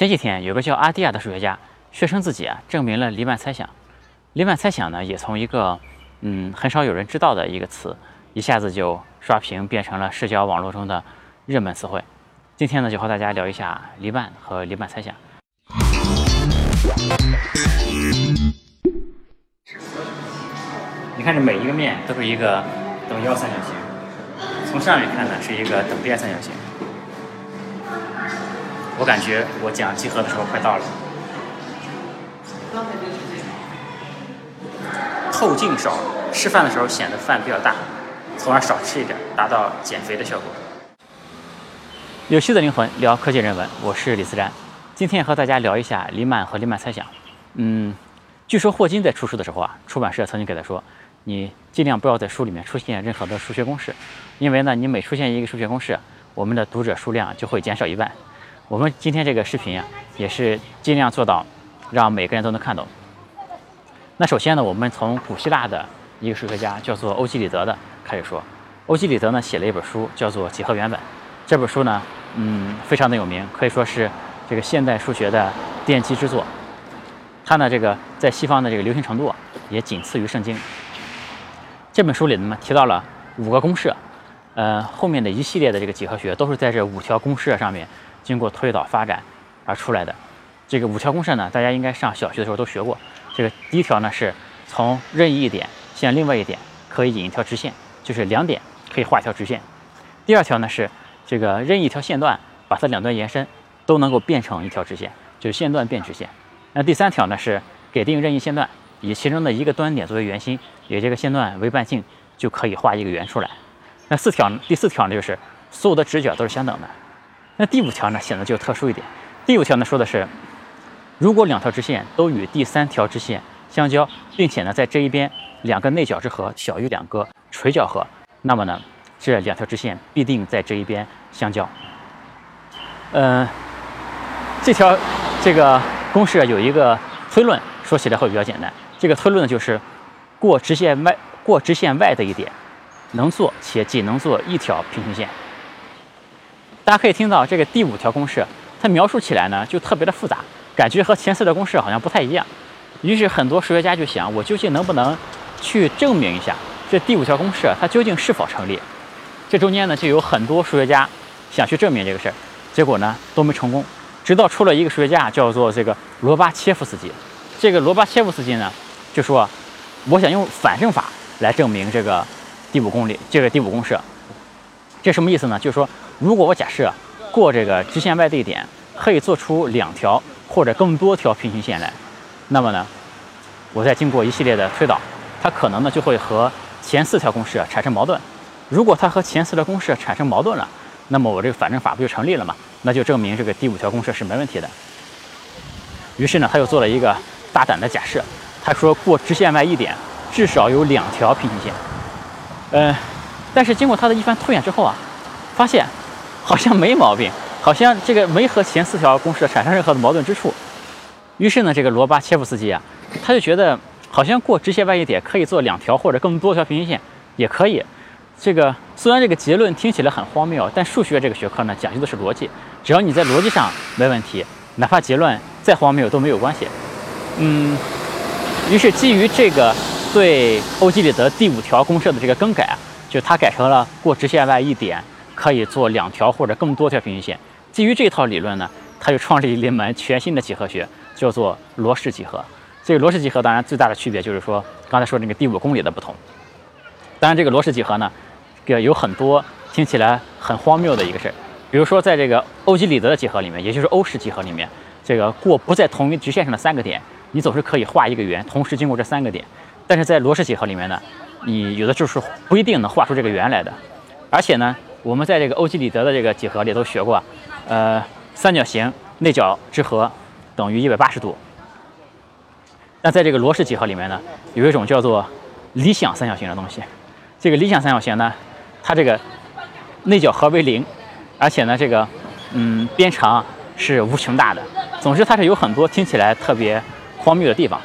前几天有个叫阿蒂亚的数学家宣称自己啊证明了黎曼猜想。黎曼猜想呢也从一个嗯很少有人知道的一个词，一下子就刷屏变成了社交网络中的热门词汇。今天呢就和大家聊一下黎曼和黎曼猜想。你看这每一个面都是一个等腰三角形，从上面看呢是一个等边三角形。我感觉我讲集合的时候快到了。透镜少，吃饭的时候显得饭比较大，从而少吃一点，达到减肥的效果。有趣的灵魂聊科技人文，我是李思然。今天和大家聊一下黎曼和黎曼猜想。嗯，据说霍金在出书的时候啊，出版社曾经给他说。你尽量不要在书里面出现任何的数学公式，因为呢，你每出现一个数学公式，我们的读者数量就会减少一半。我们今天这个视频啊，也是尽量做到让每个人都能看懂。那首先呢，我们从古希腊的一个数学家叫做欧几里得的开始说。欧几里得呢写了一本书叫做《几何原本》，这本书呢，嗯，非常的有名，可以说是这个现代数学的奠基之作。它呢，这个在西方的这个流行程度啊也仅次于圣经。这本书里呢提到了五个公式，呃，后面的一系列的这个几何学都是在这五条公式上面经过推导发展而出来的。这个五条公式呢，大家应该上小学的时候都学过。这个第一条呢是从任意一点向另外一点可以引一条直线，就是两点可以画一条直线。第二条呢是这个任意一条线段把它两端延伸都能够变成一条直线，就是线段变直线。那第三条呢是给定任意线段。以其中的一个端点作为圆心，以这个线段为半径，就可以画一个圆出来。那四条，第四条呢，就是所有的直角都是相等的。那第五条呢，显得就特殊一点。第五条呢，说的是，如果两条直线都与第三条直线相交，并且呢，在这一边两个内角之和小于两个垂角和，那么呢，这两条直线必定在这一边相交。嗯，这条这个公式有一个推论，说起来会比较简单。这个推论呢，就是过直线外过直线外的一点，能做且仅能做一条平行线。大家可以听到这个第五条公式，它描述起来呢就特别的复杂，感觉和前四条公式好像不太一样。于是很多数学家就想，我究竟能不能去证明一下这第五条公式它究竟是否成立？这中间呢就有很多数学家想去证明这个事儿，结果呢都没成功。直到出了一个数学家叫做这个罗巴切夫斯基，这个罗巴切夫斯基呢。就说，我想用反证法来证明这个第五公理，这个第五公式。这什么意思呢？就是说，如果我假设过这个直线外的一点可以做出两条或者更多条平行线来，那么呢，我再经过一系列的推导，它可能呢就会和前四条公式产生矛盾。如果它和前四条公式产生矛盾了，那么我这个反证法不就成立了吗？那就证明这个第五条公式是没问题的。于是呢，他又做了一个大胆的假设。他说过直线外一点，至少有两条平行线。呃，但是经过他的一番推演之后啊，发现好像没毛病，好像这个没和前四条公式产生任何的矛盾之处。于是呢，这个罗巴切夫斯基啊，他就觉得好像过直线外一点可以做两条或者更多条平行线也可以。这个虽然这个结论听起来很荒谬，但数学这个学科呢讲究的是逻辑，只要你在逻辑上没问题，哪怕结论再荒谬都没有关系。嗯。于是，基于这个对欧几里得第五条公式的这个更改，就他改成了过直线外一点可以做两条或者更多条平行线。基于这套理论呢，他又创立了一门全新的几何学，叫做罗氏几何。这个罗氏几何当然最大的区别就是说，刚才说那个第五公理的不同。当然，这个罗氏几何呢，个有很多听起来很荒谬的一个事儿，比如说在这个欧几里得的几何里面，也就是欧式几何里面，这个过不在同一直线上的三个点。你总是可以画一个圆，同时经过这三个点，但是在罗氏几何里面呢，你有的就是不一定能画出这个圆来的。而且呢，我们在这个欧几里得的这个几何里都学过，呃，三角形内角之和等于一百八十度。那在这个罗氏几何里面呢，有一种叫做理想三角形的东西。这个理想三角形呢，它这个内角和为零，而且呢，这个嗯边长是无穷大的。总之，它是有很多听起来特别。荒谬的地方，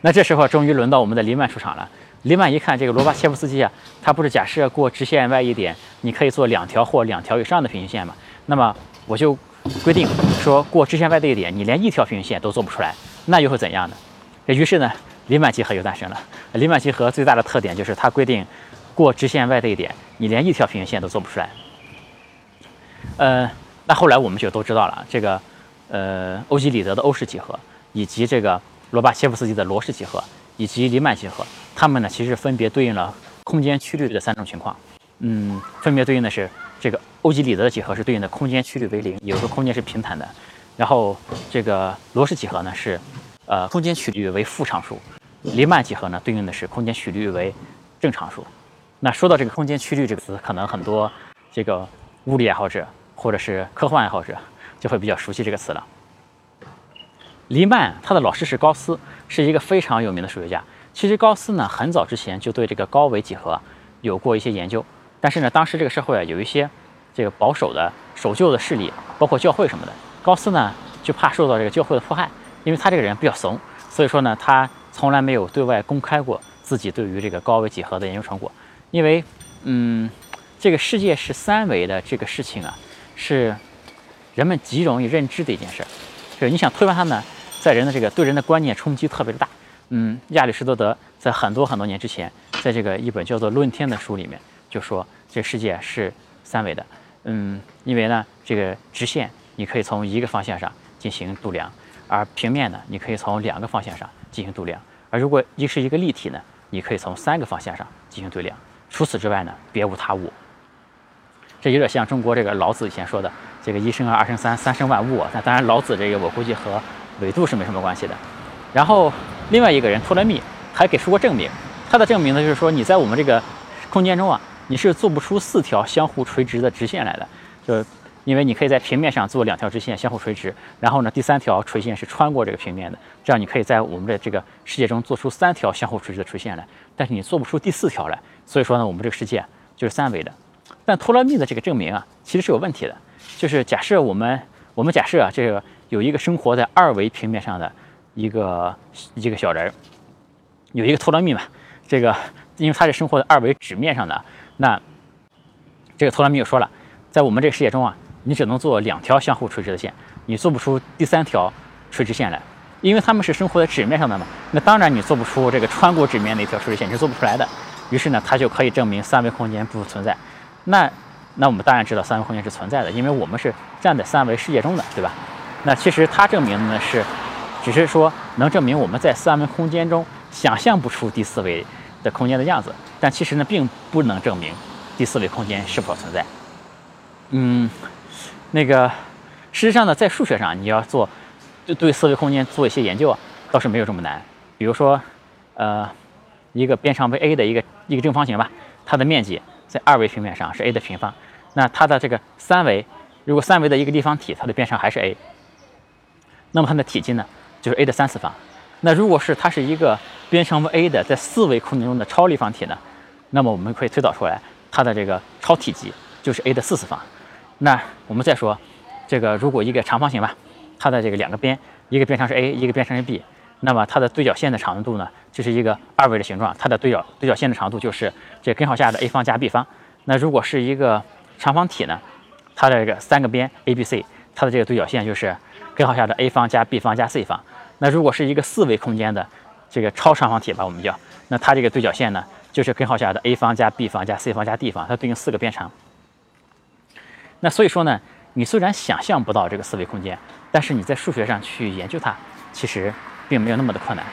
那这时候终于轮到我们的黎曼出场了。黎曼一看这个罗巴切夫斯基啊，他不是假设过直线外一点，你可以做两条或两条以上的平行线吗？那么我就规定说过直线外的一点，你连一条平行线都做不出来，那又会怎样呢？于是呢，黎曼几何又诞生了。黎曼几何最大的特点就是它规定过直线外的一点，你连一条平行线都做不出来。呃，那后来我们就都知道了，这个呃欧几里得的欧式几何，以及这个罗巴切夫斯基的罗氏几何，以及黎曼几何，它们呢其实分别对应了空间曲率的三种情况。嗯，分别对应的是这个欧几里得的几何是对应的空间曲率为零，有时候空间是平坦的。然后这个罗氏几何呢是，呃，空间曲率为负常数。黎曼几何呢对应的是空间曲率为正常数。那说到这个空间曲率这个词，可能很多这个物理爱好者或者是科幻爱好者就会比较熟悉这个词了。黎曼他的老师是高斯，是一个非常有名的数学家。其实高斯呢很早之前就对这个高维几何有过一些研究。但是呢，当时这个社会啊，有一些这个保守的守旧的势力，包括教会什么的。高斯呢，就怕受到这个教会的迫害，因为他这个人比较怂，所以说呢，他从来没有对外公开过自己对于这个高维几何的研究成果。因为，嗯，这个世界是三维的这个事情啊，是人们极容易认知的一件事。就是你想推翻它呢，在人的这个对人的观念冲击特别的大。嗯，亚里士多德在很多很多年之前，在这个一本叫做《论天》的书里面。就说这世界是三维的，嗯，因为呢，这个直线你可以从一个方向上进行度量，而平面呢，你可以从两个方向上进行度量，而如果一是一个立体呢，你可以从三个方向上进行对量。除此之外呢，别无他物。这有点像中国这个老子以前说的这个一生二，二生三，三生万物。那当然，老子这个我估计和纬度是没什么关系的。然后另外一个人托勒密还给出过证明，他的证明呢就是说你在我们这个空间中啊。你是做不出四条相互垂直的直线来的，就因为你可以在平面上做两条直线相互垂直，然后呢，第三条垂线是穿过这个平面的，这样你可以在我们的这个世界中做出三条相互垂直的垂线来，但是你做不出第四条来，所以说呢，我们这个世界就是三维的。但托勒密的这个证明啊，其实是有问题的，就是假设我们我们假设啊，这个有一个生活在二维平面上的一个一个小人，有一个托勒密嘛，这个因为他是生活在二维纸面上的。那这个托勒密又说了，在我们这个世界中啊，你只能做两条相互垂直的线，你做不出第三条垂直线来，因为他们是生活在纸面上的嘛。那当然你做不出这个穿过纸面的一条垂直线，你是做不出来的。于是呢，他就可以证明三维空间不存在。那那我们当然知道三维空间是存在的，因为我们是站在三维世界中的，对吧？那其实它证明的呢是，只是说能证明我们在三维空间中想象不出第四维的空间的样子。但其实呢，并不能证明第四维空间是否存在。嗯，那个事实上呢，在数学上，你要做对对四维空间做一些研究啊，倒是没有这么难。比如说，呃，一个边长为 a 的一个一个正方形吧，它的面积在二维平面上是 a 的平方，那它的这个三维，如果三维的一个立方体，它的边长还是 a，那么它的体积呢，就是 a 的三次方。那如果是它是一个边长为 a 的在四维空间中的超立方体呢？那么我们可以推导出来，它的这个超体积就是 a 的四次方。那我们再说，这个如果一个长方形吧，它的这个两个边，一个边长是 a，一个边长是 b，那么它的对角线的长度呢，就是一个二维的形状，它的对角对角线的长度就是这根号下的 a 方加 b 方。那如果是一个长方体呢，它的这个三个边 a、b、c，它的这个对角线就是根号下的 a 方加 b 方加 c 方。那如果是一个四维空间的这个超长方体吧，我们叫，那它这个对角线呢？就是根号下的 a 方加 b 方加 c 方加 d 方，它对应四个边长。那所以说呢，你虽然想象不到这个四维空间，但是你在数学上去研究它，其实并没有那么的困难。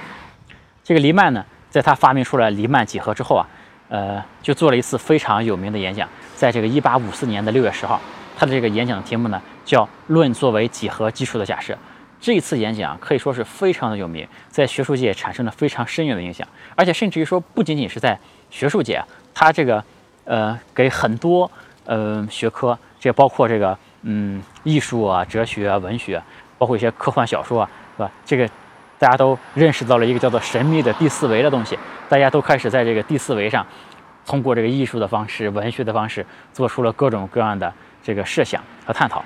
这个黎曼呢，在他发明出来黎曼几何之后啊，呃，就做了一次非常有名的演讲，在这个1854年的6月10号，他的这个演讲的题目呢叫《论作为几何基础的假设》。这一次演讲可以说是非常的有名，在学术界产生了非常深远的影响，而且甚至于说不仅仅是在学术界，他这个呃给很多呃学科，这包括这个嗯艺术啊、哲学啊、文学，包括一些科幻小说啊，是吧？这个大家都认识到了一个叫做神秘的第四维的东西，大家都开始在这个第四维上，通过这个艺术的方式、文学的方式，做出了各种各样的这个设想和探讨。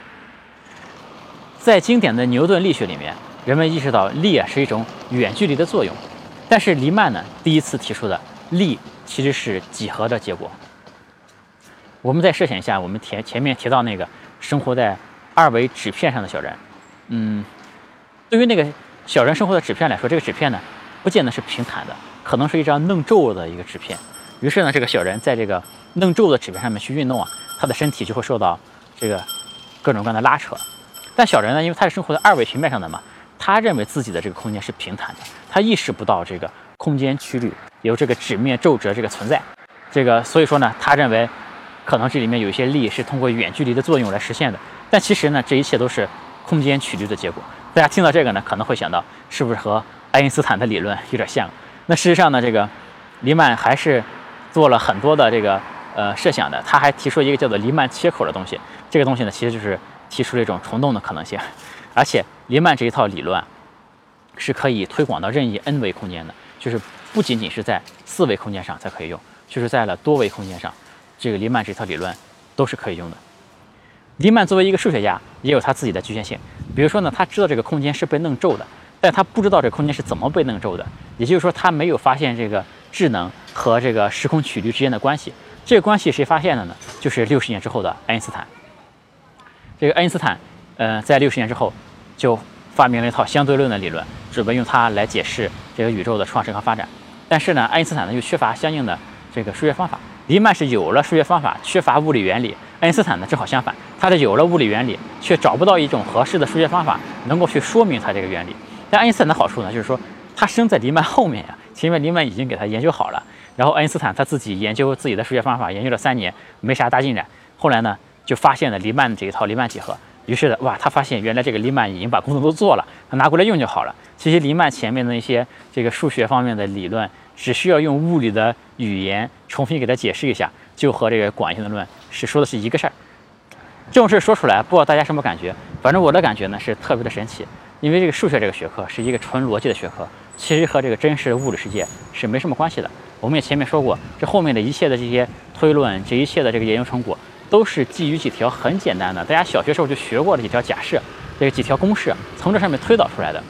在经典的牛顿力学里面，人们意识到力啊是一种远距离的作用，但是黎曼呢第一次提出的力其实是几何的结果。我们再设想一下，我们前前面提到那个生活在二维纸片上的小人。嗯，对于那个小人生活的纸片来说，这个纸片呢，不见得是平坦的，可能是一张弄皱的一个纸片。于是呢，这个小人在这个弄皱的纸片上面去运动啊，他的身体就会受到这个各种各样的拉扯。但小人呢，因为他是生活在二维平面上的嘛，他认为自己的这个空间是平坦的，他意识不到这个空间曲率有这个纸面皱褶这个存在。这个所以说呢，他认为可能这里面有一些力是通过远距离的作用来实现的。但其实呢，这一切都是空间曲率的结果。大家听到这个呢，可能会想到是不是和爱因斯坦的理论有点像？那事实上呢，这个黎曼还是做了很多的这个呃设想的。他还提出一个叫做黎曼切口的东西。这个东西呢，其实就是提出了一种虫洞的可能性。而且黎曼这一套理论是可以推广到任意 n 维空间的，就是不仅仅是在四维空间上才可以用。就是在了多维空间上，这个黎曼这套理论都是可以用的。黎曼作为一个数学家，也有他自己的局限性。比如说呢，他知道这个空间是被弄皱的，但他不知道这空间是怎么被弄皱的。也就是说，他没有发现这个智能和这个时空曲率之间的关系。这个关系谁发现的呢？就是六十年之后的爱因斯坦。这个爱因斯坦，呃，在六十年之后就发明了一套相对论的理论，准备用它来解释这个宇宙的创生和发展。但是呢，爱因斯坦呢又缺乏相应的。这个数学方法，黎曼是有了数学方法，缺乏物理原理；爱因斯坦呢正好相反，他是有了物理原理，却找不到一种合适的数学方法能够去说明他这个原理。但爱因斯坦的好处呢，就是说他生在黎曼后面呀，前面黎曼已经给他研究好了，然后爱因斯坦他自己研究自己的数学方法，研究了三年没啥大进展，后来呢就发现了黎曼这一套黎曼几何，于是哇，他发现原来这个黎曼已经把工作都做了，他拿过来用就好了。其实黎曼前面的一些这个数学方面的理论。只需要用物理的语言重新给他解释一下，就和这个广义相对论是说的是一个事儿。这种事说出来，不知道大家什么感觉？反正我的感觉呢是特别的神奇，因为这个数学这个学科是一个纯逻辑的学科，其实和这个真实的物理世界是没什么关系的。我们也前面说过，这后面的一切的这些推论，这一切的这个研究成果，都是基于几条很简单的，大家小学时候就学过的几条假设，这几条公式，从这上面推导出来的。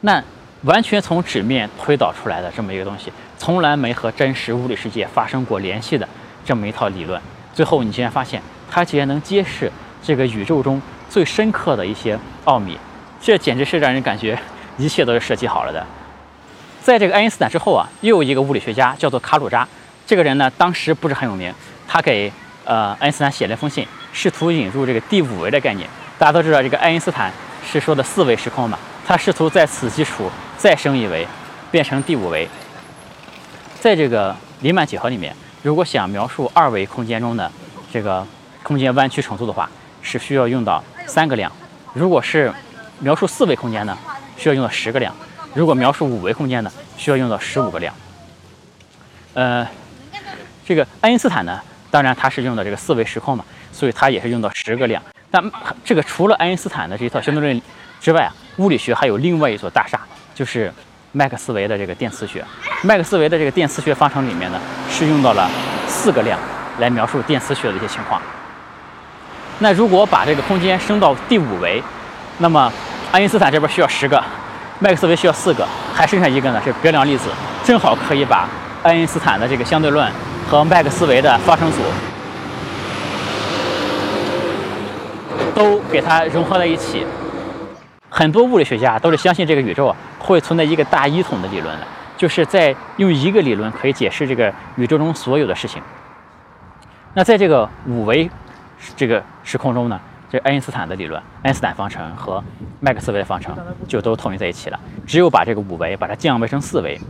那。完全从纸面推导出来的这么一个东西，从来没和真实物理世界发生过联系的这么一套理论，最后你竟然发现它竟然能揭示这个宇宙中最深刻的一些奥秘，这简直是让人感觉 一切都是设计好了的。在这个爱因斯坦之后啊，又有一个物理学家叫做卡鲁扎，这个人呢当时不是很有名，他给呃爱因斯坦写了一封信，试图引入这个第五维的概念。大家都知道这个爱因斯坦是说的四维时空嘛，他试图在此基础。再升一维，变成第五维。在这个黎曼几何里面，如果想描述二维空间中的这个空间弯曲程度的话，是需要用到三个量；如果是描述四维空间呢，需要用到十个量；如果描述五维空间呢，需要用到十五个量。呃，这个爱因斯坦呢，当然他是用的这个四维时空嘛，所以他也是用到十个量。但这个除了爱因斯坦的这一套相对论之外啊，物理学还有另外一座大厦。就是麦克斯韦的这个电磁学，麦克斯韦的这个电磁学方程里面呢，是用到了四个量来描述电磁学的一些情况。那如果把这个空间升到第五维，那么爱因斯坦这边需要十个，麦克斯韦需要四个，还剩下一个呢是别量粒子，正好可以把爱因斯坦的这个相对论和麦克斯韦的方程组都给它融合在一起。很多物理学家都是相信这个宇宙啊会存在一个大一统的理论的，就是在用一个理论可以解释这个宇宙中所有的事情。那在这个五维这个时空中呢，这爱因斯坦的理论、爱因斯坦方程和麦克斯韦的方程就都统一在一起了。只有把这个五维把它降维成四维，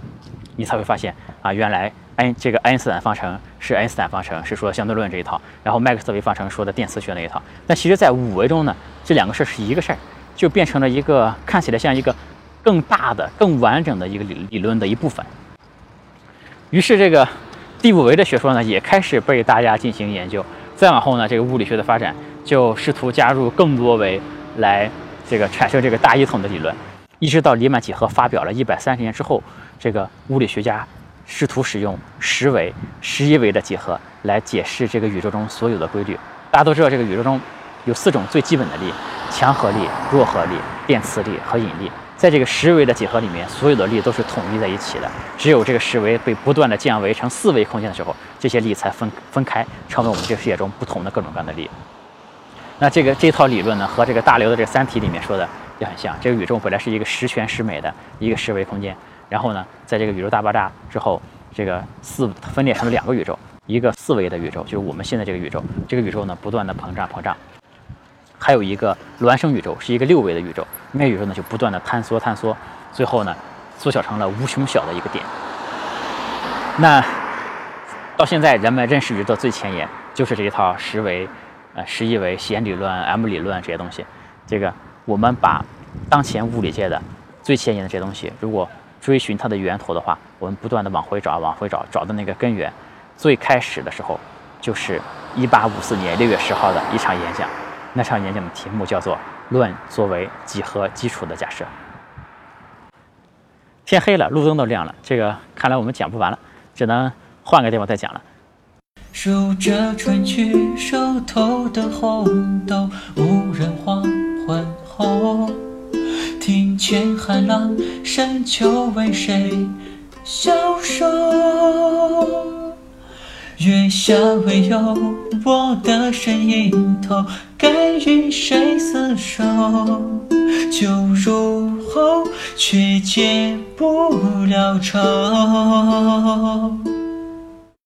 你才会发现啊，原来爱这个爱因斯坦方程是爱因斯坦方程是说相对论这一套，然后麦克斯韦方程说的电磁学那一套。但其实，在五维中呢，这两个事儿是一个事儿。就变成了一个看起来像一个更大的、更完整的一个理理论的一部分。于是，这个第五维的学说呢，也开始被大家进行研究。再往后呢，这个物理学的发展就试图加入更多维来这个产生这个大一统的理论。一直到黎曼几何发表了一百三十年之后，这个物理学家试图使用十维、十一维的几何来解释这个宇宙中所有的规律。大家都知道，这个宇宙中有四种最基本的力。强合力、弱合力、电磁力和引力，在这个十维的几何里面，所有的力都是统一在一起的。只有这个十维被不断的降维成四维空间的时候，这些力才分分开，成为我们这个世界中不同的各种各样的力。那这个这套理论呢，和这个大刘的这《三体》里面说的也很像。这个宇宙本来是一个十全十美的一个十维空间，然后呢，在这个宇宙大爆炸之后，这个四分裂成了两个宇宙，一个四维的宇宙，就是我们现在这个宇宙。这个宇宙呢，不断的膨胀膨胀。还有一个孪生宇宙，是一个六维的宇宙，那宇宙呢就不断的坍缩坍缩，最后呢缩小成了无穷小的一个点。那到现在人们认识宇宙最前沿就是这一套十维、呃十一维弦理论、M 理论这些东西。这个我们把当前物理界的最前沿的这些东西，如果追寻它的源头的话，我们不断的往回找，往回找，找的那个根源，最开始的时候就是一八五四年六月十号的一场演讲。那场演讲的题目叫做“论作为几何基础的假设”。天黑了，路灯都亮了，这个看来我们讲不完了，只能换个地方再讲了。数着春去熟透的红豆，无人黄昏后，庭前寒浪深秋为谁消瘦？月下唯有我的身影投，该与谁厮守？酒入喉，却解不了愁。